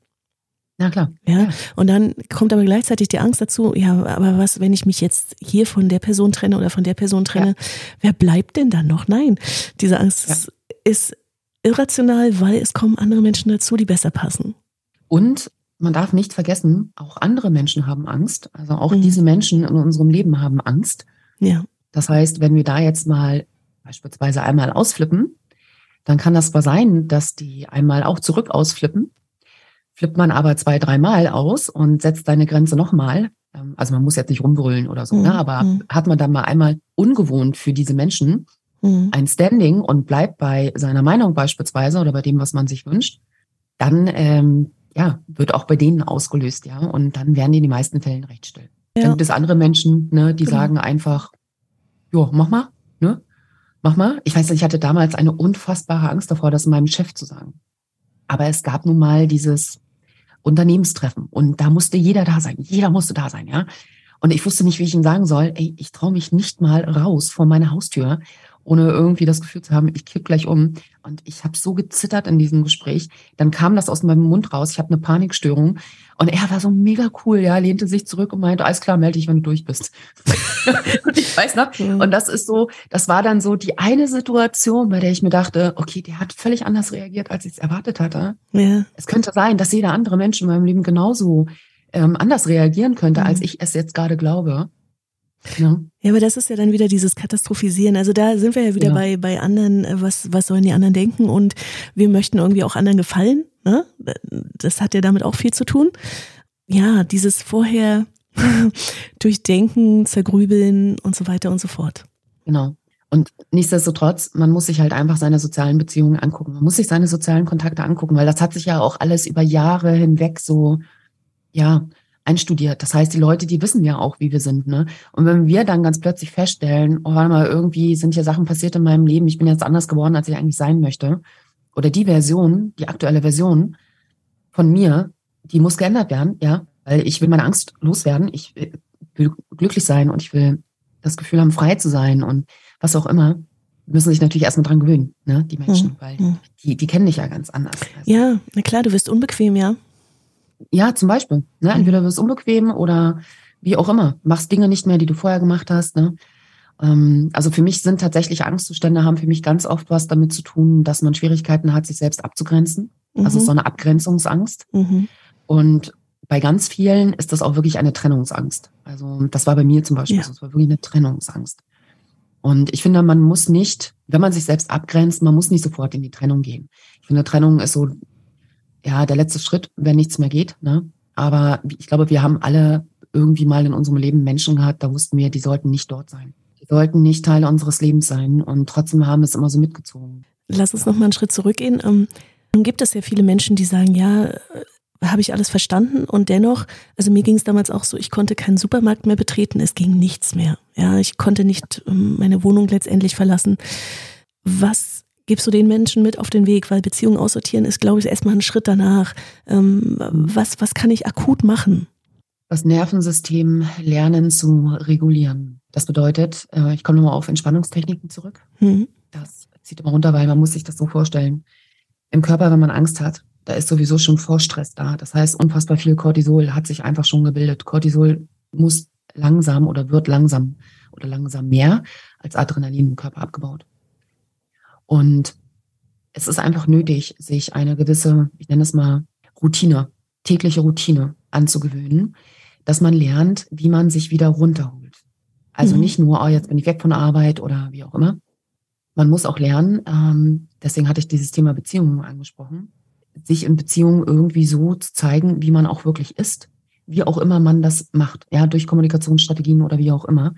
Na klar. Ja. Und dann kommt aber gleichzeitig die Angst dazu, ja, aber was, wenn ich mich jetzt hier von der Person trenne oder von der Person trenne, ja. wer bleibt denn dann noch? Nein, diese Angst ja. ist irrational, weil es kommen andere Menschen dazu, die besser passen. Und man darf nicht vergessen, auch andere Menschen haben Angst. Also auch mhm. diese Menschen in unserem Leben haben Angst. Ja. Das heißt, wenn wir da jetzt mal beispielsweise einmal ausflippen, dann kann das zwar sein, dass die einmal auch zurück ausflippen, flippt man aber zwei, dreimal aus und setzt seine Grenze nochmal. Ähm, also man muss jetzt nicht rumbrüllen oder so, ne? mhm. ne? aber mhm. hat man dann mal einmal ungewohnt für diese Menschen mhm. ein Standing und bleibt bei seiner Meinung beispielsweise oder bei dem, was man sich wünscht, dann ähm, ja, wird auch bei denen ausgelöst, ja. Und dann werden die in den meisten Fällen recht still. Ja. Dann gibt es andere Menschen, ne, die genau. sagen einfach, jo, mach mal? Mach mal. Ich weiß nicht, ich hatte damals eine unfassbare Angst davor, das meinem Chef zu sagen. Aber es gab nun mal dieses Unternehmenstreffen und da musste jeder da sein. Jeder musste da sein, ja. Und ich wusste nicht, wie ich ihm sagen soll, ey, ich traue mich nicht mal raus vor meine Haustür ohne irgendwie das Gefühl zu haben, ich kipp gleich um. Und ich habe so gezittert in diesem Gespräch. Dann kam das aus meinem Mund raus. Ich habe eine Panikstörung. Und er war so mega cool, ja, lehnte sich zurück und meinte, alles klar, melde dich, wenn du durch bist. *laughs* und ich weiß noch, und das ist so, das war dann so die eine Situation, bei der ich mir dachte, okay, der hat völlig anders reagiert, als ich es erwartet hatte. Ja. Es könnte sein, dass jeder andere Mensch in meinem Leben genauso ähm, anders reagieren könnte, mhm. als ich es jetzt gerade glaube. Ja. ja, aber das ist ja dann wieder dieses Katastrophisieren. Also da sind wir ja wieder ja. bei, bei anderen, äh, was, was sollen die anderen denken und wir möchten irgendwie auch anderen gefallen. Ne? Das hat ja damit auch viel zu tun. Ja, dieses vorher *laughs* durchdenken, zergrübeln und so weiter und so fort. Genau. Und nichtsdestotrotz, man muss sich halt einfach seine sozialen Beziehungen angucken. Man muss sich seine sozialen Kontakte angucken, weil das hat sich ja auch alles über Jahre hinweg so, ja, einstudiert. Das heißt, die Leute, die wissen ja auch, wie wir sind. Ne? Und wenn wir dann ganz plötzlich feststellen, oh, warte mal, irgendwie sind hier Sachen passiert in meinem Leben, ich bin jetzt anders geworden, als ich eigentlich sein möchte, oder die Version, die aktuelle Version von mir, die muss geändert werden, ja, weil ich will meine Angst loswerden, ich will glücklich sein und ich will das Gefühl haben, frei zu sein und was auch immer, müssen sich natürlich erstmal dran gewöhnen, ne, die Menschen, mhm. weil hm. die, die kennen dich ja ganz anders. Also. Ja, na klar, du wirst unbequem, ja. Ja, zum Beispiel. Ne? Hm. Entweder du wirst unbequem oder wie auch immer, machst Dinge nicht mehr, die du vorher gemacht hast. Ne? Ähm, also für mich sind tatsächlich Angstzustände, haben für mich ganz oft was damit zu tun, dass man Schwierigkeiten hat, sich selbst abzugrenzen. Also mhm. Also so eine Abgrenzungsangst. Mhm. Und bei ganz vielen ist das auch wirklich eine Trennungsangst. Also das war bei mir zum Beispiel, ja. das war wirklich eine Trennungsangst. Und ich finde, man muss nicht, wenn man sich selbst abgrenzt, man muss nicht sofort in die Trennung gehen. Ich finde, Trennung ist so, ja, der letzte Schritt, wenn nichts mehr geht. Ne? Aber ich glaube, wir haben alle irgendwie mal in unserem Leben Menschen gehabt, da wussten wir, die sollten nicht dort sein. Die sollten nicht Teil unseres Lebens sein. Und trotzdem haben wir es immer so mitgezogen. Lass uns noch mal einen Schritt zurückgehen. Ähm, nun gibt es ja viele Menschen, die sagen, ja, habe ich alles verstanden und dennoch, also mir ging es damals auch so, ich konnte keinen Supermarkt mehr betreten, es ging nichts mehr. Ja, ich konnte nicht ähm, meine Wohnung letztendlich verlassen. Was gibst du den Menschen mit auf den Weg? Weil Beziehungen aussortieren ist, glaube ich, erstmal ein Schritt danach. Ähm, was, was kann ich akut machen? Das Nervensystem lernen zu regulieren. Das bedeutet, äh, ich komme nochmal auf Entspannungstechniken zurück. Mhm. Das zieht immer runter, weil man muss sich das so vorstellen. Im Körper, wenn man Angst hat, da ist sowieso schon Vorstress da. Das heißt, unfassbar viel Cortisol hat sich einfach schon gebildet. Cortisol muss langsam oder wird langsam oder langsam mehr als Adrenalin im Körper abgebaut. Und es ist einfach nötig, sich eine gewisse, ich nenne es mal Routine, tägliche Routine anzugewöhnen, dass man lernt, wie man sich wieder runterholt. Also mhm. nicht nur, oh, jetzt bin ich weg von der Arbeit oder wie auch immer. Man muss auch lernen, ähm, deswegen hatte ich dieses Thema Beziehungen angesprochen, sich in Beziehungen irgendwie so zu zeigen, wie man auch wirklich ist, wie auch immer man das macht, ja, durch Kommunikationsstrategien oder wie auch immer,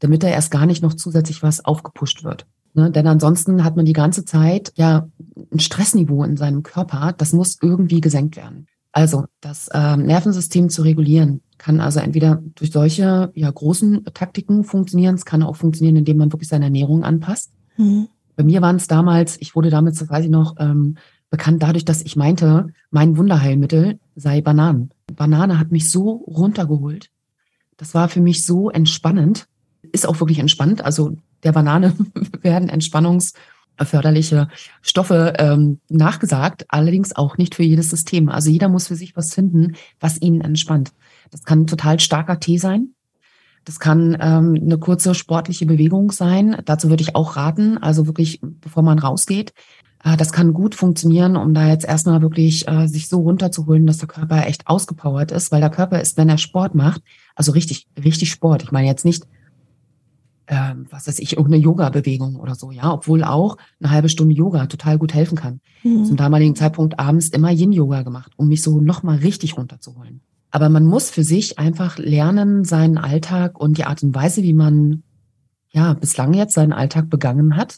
damit da erst gar nicht noch zusätzlich was aufgepusht wird. Ne? Denn ansonsten hat man die ganze Zeit ja ein Stressniveau in seinem Körper, das muss irgendwie gesenkt werden. Also das äh, Nervensystem zu regulieren kann also entweder durch solche ja großen Taktiken funktionieren, es kann auch funktionieren, indem man wirklich seine Ernährung anpasst. Mhm. Bei mir waren es damals, ich wurde damals, weiß ich noch, ähm, bekannt dadurch, dass ich meinte, mein Wunderheilmittel sei Bananen. Banane hat mich so runtergeholt. Das war für mich so entspannend. Ist auch wirklich entspannt. Also der Banane *laughs* werden entspannungsförderliche Stoffe ähm, nachgesagt, allerdings auch nicht für jedes System. Also jeder muss für sich was finden, was ihn entspannt. Das kann total starker Tee sein. Das kann ähm, eine kurze sportliche Bewegung sein. Dazu würde ich auch raten, also wirklich, bevor man rausgeht, äh, das kann gut funktionieren, um da jetzt erstmal wirklich äh, sich so runterzuholen, dass der Körper echt ausgepowert ist, weil der Körper ist, wenn er Sport macht, also richtig, richtig Sport. Ich meine jetzt nicht, äh, was weiß ich, irgendeine Yoga-Bewegung oder so, ja, obwohl auch eine halbe Stunde Yoga total gut helfen kann. Mhm. Zum damaligen Zeitpunkt abends immer Yin-Yoga gemacht, um mich so nochmal richtig runterzuholen. Aber man muss für sich einfach lernen, seinen Alltag und die Art und Weise, wie man ja bislang jetzt seinen Alltag begangen hat,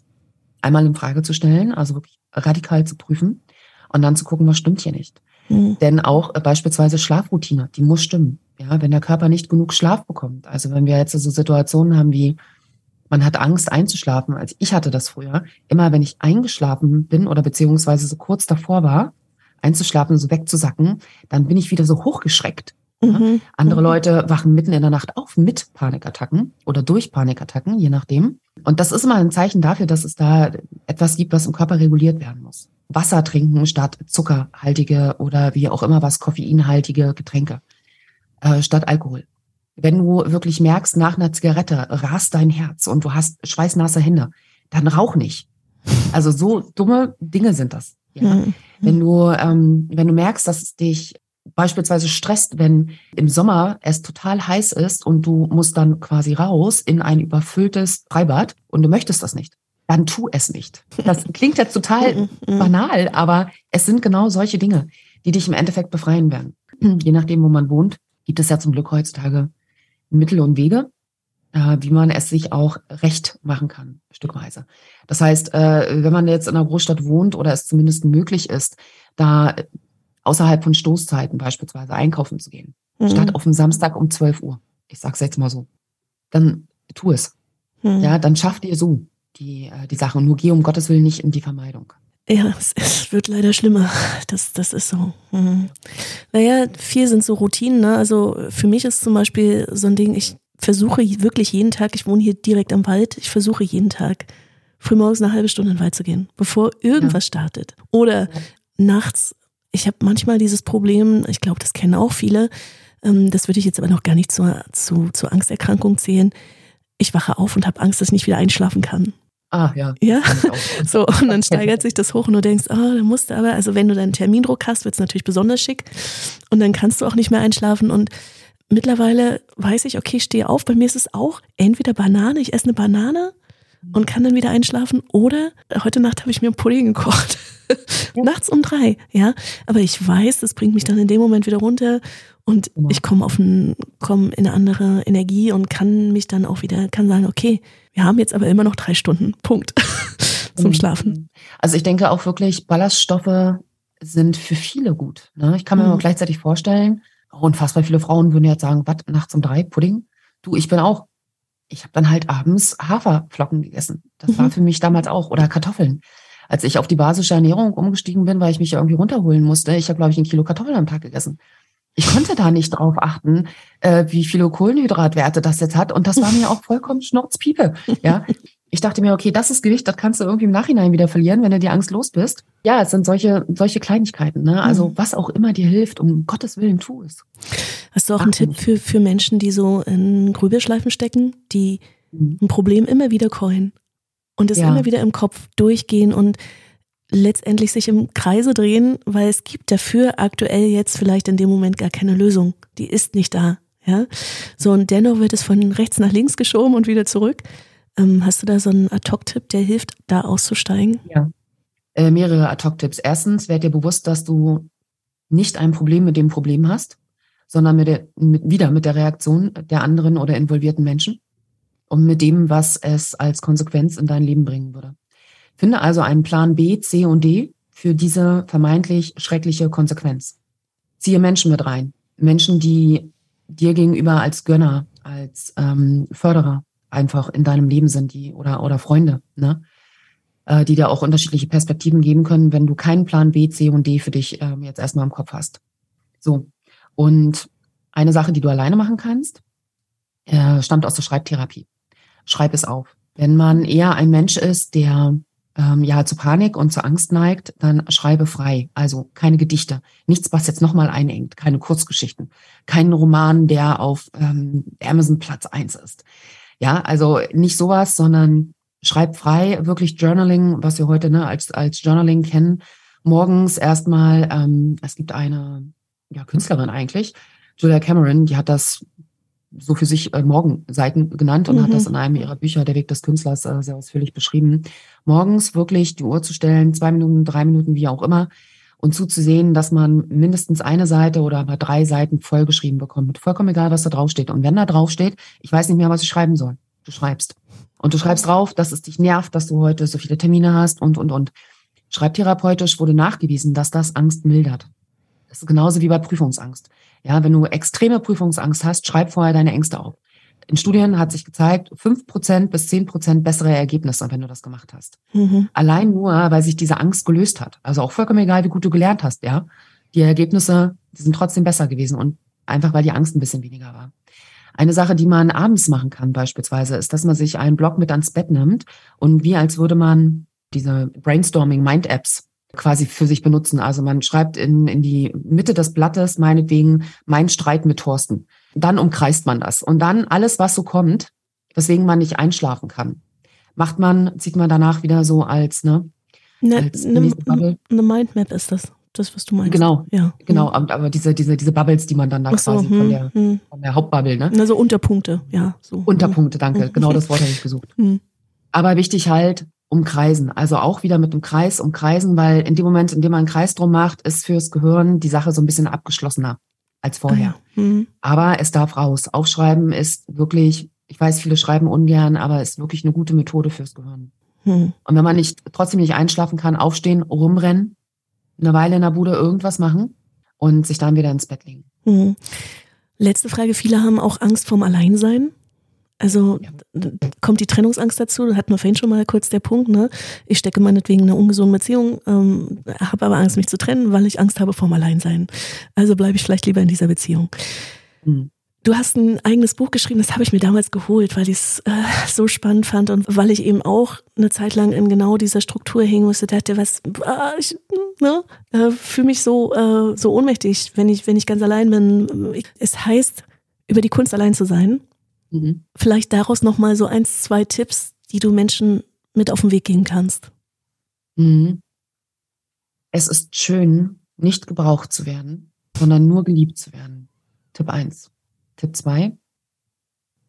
einmal in Frage zu stellen, also wirklich radikal zu prüfen und dann zu gucken, was stimmt hier nicht. Mhm. Denn auch äh, beispielsweise Schlafroutine, die muss stimmen. Ja, wenn der Körper nicht genug Schlaf bekommt. Also wenn wir jetzt so Situationen haben wie, man hat Angst einzuschlafen. Also ich hatte das früher. Immer wenn ich eingeschlafen bin oder beziehungsweise so kurz davor war, einzuschlafen, so wegzusacken, dann bin ich wieder so hochgeschreckt. Mhm. Andere mhm. Leute wachen mitten in der Nacht auf mit Panikattacken oder durch Panikattacken, je nachdem. Und das ist immer ein Zeichen dafür, dass es da etwas gibt, was im Körper reguliert werden muss. Wasser trinken statt zuckerhaltige oder wie auch immer was, koffeinhaltige Getränke äh, statt Alkohol. Wenn du wirklich merkst, nach einer Zigarette rast dein Herz und du hast schweißnasse Hände, dann rauch nicht. Also so dumme Dinge sind das. Ja? Mhm. Wenn du, ähm, wenn du merkst, dass es dich beispielsweise stresst, wenn im Sommer es total heiß ist und du musst dann quasi raus in ein überfülltes Freibad und du möchtest das nicht, dann tu es nicht. Das *laughs* klingt jetzt total mhm, mhm. banal, aber es sind genau solche Dinge, die dich im Endeffekt befreien werden. Je nachdem, wo man wohnt, gibt es ja zum Glück heutzutage Mittel und Wege, äh, wie man es sich auch recht machen kann, stückweise. Das heißt, äh, wenn man jetzt in einer Großstadt wohnt oder es zumindest möglich ist, da außerhalb von Stoßzeiten beispielsweise einkaufen zu gehen, mhm. statt auf dem Samstag um 12 Uhr. Ich sag's jetzt mal so. Dann tu es. Mhm. Ja, dann schaff dir so die, äh, die Sache. Nur geh um Gottes Willen nicht in die Vermeidung. Ja, es, es, wird leider schlimmer. Das, das ist so. Mhm. Naja, viel sind so Routinen. Ne? Also für mich ist zum Beispiel so ein Ding, ich versuche wirklich jeden Tag, ich wohne hier direkt am Wald, ich versuche jeden Tag frühmorgens eine halbe Stunde in den Wald zu gehen, bevor irgendwas ja. startet. Oder ja. nachts, ich habe manchmal dieses Problem, ich glaube, das kennen auch viele, ähm, das würde ich jetzt aber noch gar nicht zur, zu, zur Angsterkrankung zählen. Ich wache auf und habe Angst, dass ich nicht wieder einschlafen kann. Ah, ja. Ja, *laughs* so, und dann *laughs* steigert sich das hoch und du denkst, oh, da musst du aber, also wenn du dann Termindruck hast, wird es natürlich besonders schick und dann kannst du auch nicht mehr einschlafen und mittlerweile weiß ich, okay, ich stehe auf, bei mir ist es auch entweder Banane, ich esse eine Banane und kann dann wieder einschlafen oder heute Nacht habe ich mir einen Pudding gekocht. *laughs* Nachts um drei, ja. Aber ich weiß, das bringt mich dann in dem Moment wieder runter und genau. ich komme auf ein, komme in eine andere Energie und kann mich dann auch wieder, kann sagen, okay, wir haben jetzt aber immer noch drei Stunden. *laughs* Punkt. Zum Schlafen. Also ich denke auch wirklich, Ballaststoffe sind für viele gut. Ne? Ich kann mir mhm. gleichzeitig vorstellen, unfassbar viele Frauen würden jetzt sagen, was, nachts um drei Pudding? Du, ich bin auch, ich habe dann halt abends Haferflocken gegessen. Das mhm. war für mich damals auch. Oder Kartoffeln. Als ich auf die basische Ernährung umgestiegen bin, weil ich mich irgendwie runterholen musste, ich habe, glaube ich, ein Kilo Kartoffeln am Tag gegessen. Ich konnte da nicht drauf achten, äh, wie viele Kohlenhydratwerte das jetzt hat. Und das war mir auch vollkommen schnurzpiepe. Ja. Ich dachte mir, okay, das ist Gewicht, das kannst du irgendwie im Nachhinein wieder verlieren, wenn du die Angst los bist. Ja, es sind solche, solche Kleinigkeiten, ne? Also, mhm. was auch immer dir hilft, um Gottes Willen, tu es. Hast du auch einen Tipp für, für Menschen, die so in Grübelschleifen stecken, die mhm. ein Problem immer wieder coin und es ja. immer wieder im Kopf durchgehen und letztendlich sich im Kreise drehen, weil es gibt dafür aktuell jetzt vielleicht in dem Moment gar keine Lösung. Die ist nicht da. Ja, so und dennoch wird es von rechts nach links geschoben und wieder zurück. Ähm, hast du da so einen Ad-Hoc-Tipp, der hilft, da auszusteigen? Ja, äh, mehrere Ad-Hoc-Tipps. Erstens, werd dir bewusst, dass du nicht ein Problem mit dem Problem hast, sondern mit der, mit, wieder mit der Reaktion der anderen oder involvierten Menschen und mit dem, was es als Konsequenz in dein Leben bringen würde. Finde also einen Plan B, C und D für diese vermeintlich schreckliche Konsequenz. Ziehe Menschen mit rein. Menschen, die dir gegenüber als Gönner, als ähm, Förderer einfach in deinem Leben sind, die oder oder Freunde, ne? Äh, die dir auch unterschiedliche Perspektiven geben können, wenn du keinen Plan B, C und D für dich ähm, jetzt erstmal im Kopf hast. So. Und eine Sache, die du alleine machen kannst, äh, stammt aus der Schreibtherapie. Schreib es auf. Wenn man eher ein Mensch ist, der ähm, ja zu Panik und zu Angst neigt, dann schreibe frei. Also keine Gedichte, nichts, was jetzt nochmal einengt, keine Kurzgeschichten, keinen Roman, der auf ähm, Amazon Platz eins ist. Ja, also nicht sowas, sondern schreib frei, wirklich Journaling, was wir heute ne, als, als Journaling kennen. Morgens erstmal, ähm, es gibt eine ja, Künstlerin eigentlich, Julia Cameron, die hat das so für sich äh, Morgenseiten genannt und mhm. hat das in einem ihrer Bücher, Der Weg des Künstlers, äh, sehr ausführlich beschrieben. Morgens wirklich die Uhr zu stellen, zwei Minuten, drei Minuten, wie auch immer, und zuzusehen, dass man mindestens eine Seite oder aber drei Seiten vollgeschrieben bekommt. Vollkommen egal, was da draufsteht. Und wenn da draufsteht, ich weiß nicht mehr, was ich schreiben soll. Du schreibst. Und du schreibst drauf, dass es dich nervt, dass du heute so viele Termine hast und, und, und. Schreibtherapeutisch wurde nachgewiesen, dass das Angst mildert. Das ist genauso wie bei Prüfungsangst. Ja, wenn du extreme Prüfungsangst hast, schreib vorher deine Ängste auf. In Studien hat sich gezeigt, fünf Prozent bis zehn Prozent bessere Ergebnisse, wenn du das gemacht hast. Mhm. Allein nur, weil sich diese Angst gelöst hat. Also auch vollkommen egal, wie gut du gelernt hast, ja. Die Ergebnisse, die sind trotzdem besser gewesen und einfach, weil die Angst ein bisschen weniger war. Eine Sache, die man abends machen kann beispielsweise, ist, dass man sich einen Block mit ans Bett nimmt und wie als würde man diese Brainstorming Mind Apps quasi für sich benutzen. Also man schreibt in, in die Mitte des Blattes meinetwegen mein Streit mit Thorsten. Dann umkreist man das. Und dann alles, was so kommt, weswegen man nicht einschlafen kann, macht man, zieht man danach wieder so als, ne? Ne, als ne, eine Mindmap ist das. Das, was du meinst. Genau, ja. Genau, aber diese, diese, diese Bubbles, die man dann da so, quasi von, hm, der, hm. von der Hauptbubble, ne? Also Unterpunkte, ja. So. Unterpunkte, danke. Hm. Genau das Wort habe ich gesucht. Hm. Aber wichtig halt, umkreisen. Also auch wieder mit dem Kreis umkreisen, weil in dem Moment, in dem man einen Kreis drum macht, ist fürs Gehirn die Sache so ein bisschen abgeschlossener als vorher. Ah, mhm. Aber es darf raus. Aufschreiben ist wirklich, ich weiß, viele schreiben ungern, aber ist wirklich eine gute Methode fürs Gehirn. Mhm. Und wenn man nicht, trotzdem nicht einschlafen kann, aufstehen, rumrennen, eine Weile in der Bude irgendwas machen und sich dann wieder ins Bett legen. Mhm. Letzte Frage. Viele haben auch Angst vorm Alleinsein. Also ja. kommt die Trennungsangst dazu, da hatten wir vorhin schon mal kurz der Punkt, ne? Ich stecke meinetwegen in einer ungesunden Beziehung, ähm, habe aber Angst, mich zu trennen, weil ich Angst habe vorm Alleinsein. Also bleibe ich vielleicht lieber in dieser Beziehung. Mhm. Du hast ein eigenes Buch geschrieben, das habe ich mir damals geholt, weil ich es äh, so spannend fand und weil ich eben auch eine Zeit lang in genau dieser Struktur hängen musste, dachte, was, äh, ich ne, äh, fühle mich so, äh, so ohnmächtig, wenn ich, wenn ich ganz allein bin. Es heißt, über die Kunst allein zu sein Mhm. Vielleicht daraus nochmal so eins, zwei Tipps, die du Menschen mit auf den Weg gehen kannst. Mhm. Es ist schön, nicht gebraucht zu werden, sondern nur geliebt zu werden. Tipp eins. Tipp zwei.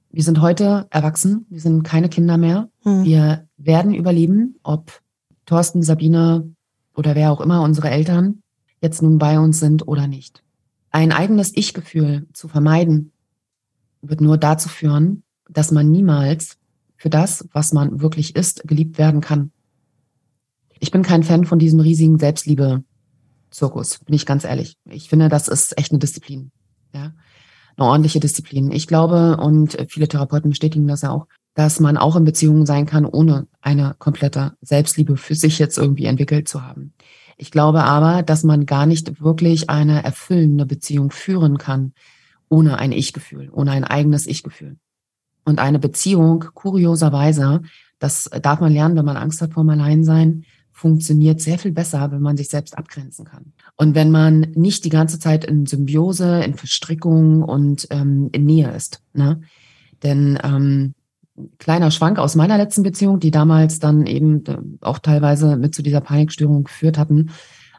Wir sind heute erwachsen, wir sind keine Kinder mehr. Mhm. Wir werden überleben, ob Thorsten, Sabine oder wer auch immer unsere Eltern jetzt nun bei uns sind oder nicht. Ein eigenes Ich-Gefühl zu vermeiden, wird nur dazu führen, dass man niemals für das, was man wirklich ist, geliebt werden kann. Ich bin kein Fan von diesem riesigen Selbstliebe-Zirkus, bin ich ganz ehrlich. Ich finde, das ist echt eine Disziplin. Ja? Eine ordentliche Disziplin. Ich glaube, und viele Therapeuten bestätigen das ja auch, dass man auch in Beziehungen sein kann, ohne eine komplette Selbstliebe für sich jetzt irgendwie entwickelt zu haben. Ich glaube aber, dass man gar nicht wirklich eine erfüllende Beziehung führen kann, ohne ein Ich-Gefühl, ohne ein eigenes Ich-Gefühl. Und eine Beziehung, kurioserweise, das darf man lernen, wenn man Angst hat vor dem Alleinsein, funktioniert sehr viel besser, wenn man sich selbst abgrenzen kann. Und wenn man nicht die ganze Zeit in Symbiose, in Verstrickung und ähm, in Nähe ist. Ne? Denn ähm, kleiner Schwank aus meiner letzten Beziehung, die damals dann eben äh, auch teilweise mit zu dieser Panikstörung geführt hatten,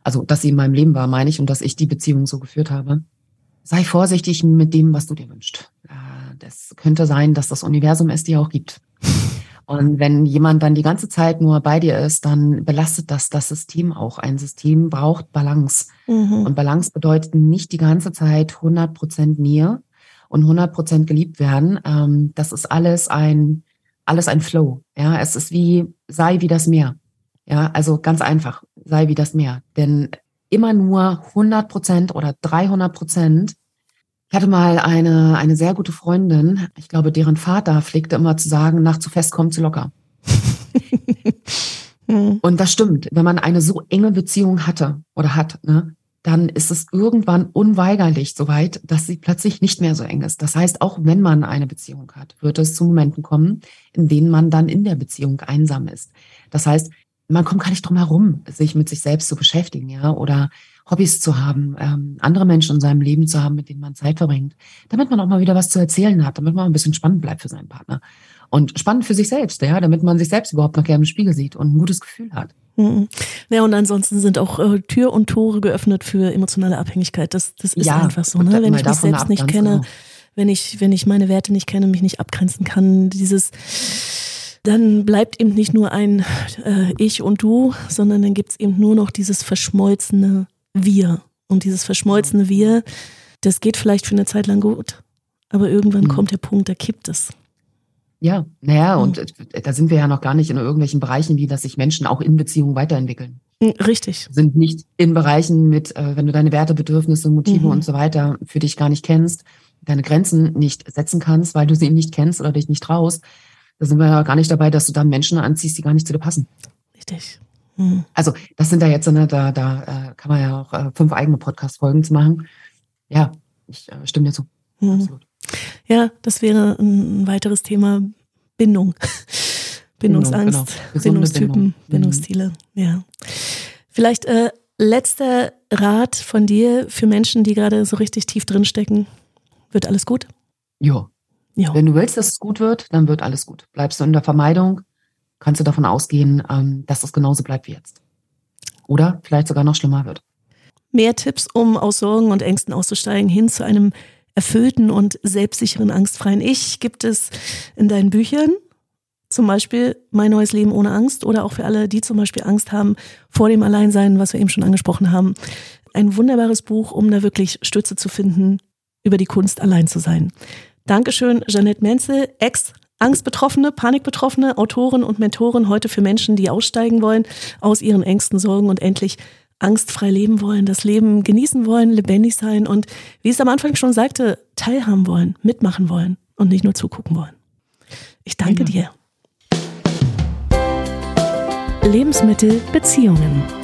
also dass sie in meinem Leben war, meine ich, und dass ich die Beziehung so geführt habe sei vorsichtig mit dem, was du dir wünschst. Das könnte sein, dass das Universum es dir auch gibt. Und wenn jemand dann die ganze Zeit nur bei dir ist, dann belastet das das System auch. Ein System braucht Balance. Mhm. Und Balance bedeutet nicht die ganze Zeit 100 Prozent Nähe und 100 Prozent geliebt werden. Ähm, das ist alles ein, alles ein Flow. Ja, es ist wie, sei wie das Meer. Ja, also ganz einfach, sei wie das Meer. Denn immer nur 100 Prozent oder 300 Prozent. Ich hatte mal eine, eine sehr gute Freundin, ich glaube, deren Vater pflegte immer zu sagen, nach zu fest kommt zu locker. *laughs* Und das stimmt. Wenn man eine so enge Beziehung hatte oder hat, ne, dann ist es irgendwann unweigerlich soweit, dass sie plötzlich nicht mehr so eng ist. Das heißt, auch wenn man eine Beziehung hat, wird es zu Momenten kommen, in denen man dann in der Beziehung einsam ist. Das heißt, man kommt gar nicht drum herum, sich mit sich selbst zu beschäftigen, ja, oder Hobbys zu haben, ähm, andere Menschen in seinem Leben zu haben, mit denen man Zeit verbringt, damit man auch mal wieder was zu erzählen hat, damit man ein bisschen spannend bleibt für seinen Partner. Und spannend für sich selbst, ja, damit man sich selbst überhaupt noch gerne im Spiegel sieht und ein gutes Gefühl hat. Mhm. Ja, und ansonsten sind auch äh, Tür und Tore geöffnet für emotionale Abhängigkeit. Das, das ist ja, einfach so, ne? Wenn ich mich selbst nicht kenne, genau. wenn ich, wenn ich meine Werte nicht kenne, mich nicht abgrenzen kann, dieses dann bleibt eben nicht nur ein äh, Ich und Du, sondern dann gibt es eben nur noch dieses verschmolzene Wir. Und dieses verschmolzene Wir, das geht vielleicht für eine Zeit lang gut, aber irgendwann mhm. kommt der Punkt, da kippt es. Ja, naja, und äh, da sind wir ja noch gar nicht in irgendwelchen Bereichen, wie dass sich Menschen auch in Beziehungen weiterentwickeln. Mhm, richtig. Sind nicht in Bereichen mit, äh, wenn du deine Werte, Bedürfnisse, Motive mhm. und so weiter für dich gar nicht kennst, deine Grenzen nicht setzen kannst, weil du sie nicht kennst oder dich nicht traust, da sind wir ja gar nicht dabei, dass du dann Menschen anziehst, die gar nicht zu dir passen. Richtig. Mhm. Also das sind da jetzt, ne, da, da äh, kann man ja auch äh, fünf eigene Podcast-Folgen zu machen. Ja, ich äh, stimme dir zu. Mhm. Absolut. Ja, das wäre ein weiteres Thema Bindung. Bindungsangst, genau. Bindungstypen, Bindung. Mhm. Bindungsstile. Ja. Vielleicht äh, letzter Rat von dir für Menschen, die gerade so richtig tief drinstecken. Wird alles gut? Ja, Jo. Wenn du willst, dass es gut wird, dann wird alles gut. Bleibst du in der Vermeidung, kannst du davon ausgehen, ähm, dass es genauso bleibt wie jetzt. Oder vielleicht sogar noch schlimmer wird. Mehr Tipps, um aus Sorgen und Ängsten auszusteigen, hin zu einem erfüllten und selbstsicheren, angstfreien Ich gibt es in deinen Büchern. Zum Beispiel Mein neues Leben ohne Angst oder auch für alle, die zum Beispiel Angst haben vor dem Alleinsein, was wir eben schon angesprochen haben. Ein wunderbares Buch, um da wirklich Stütze zu finden, über die Kunst allein zu sein. Dankeschön, Jeanette Menzel, Ex- Angstbetroffene, Panikbetroffene, Autorin und Mentorin heute für Menschen, die aussteigen wollen aus ihren Ängsten, Sorgen und endlich angstfrei leben wollen, das Leben genießen wollen, lebendig sein und, wie es am Anfang schon sagte, teilhaben wollen, mitmachen wollen und nicht nur zugucken wollen. Ich danke ja. dir. Lebensmittel Beziehungen.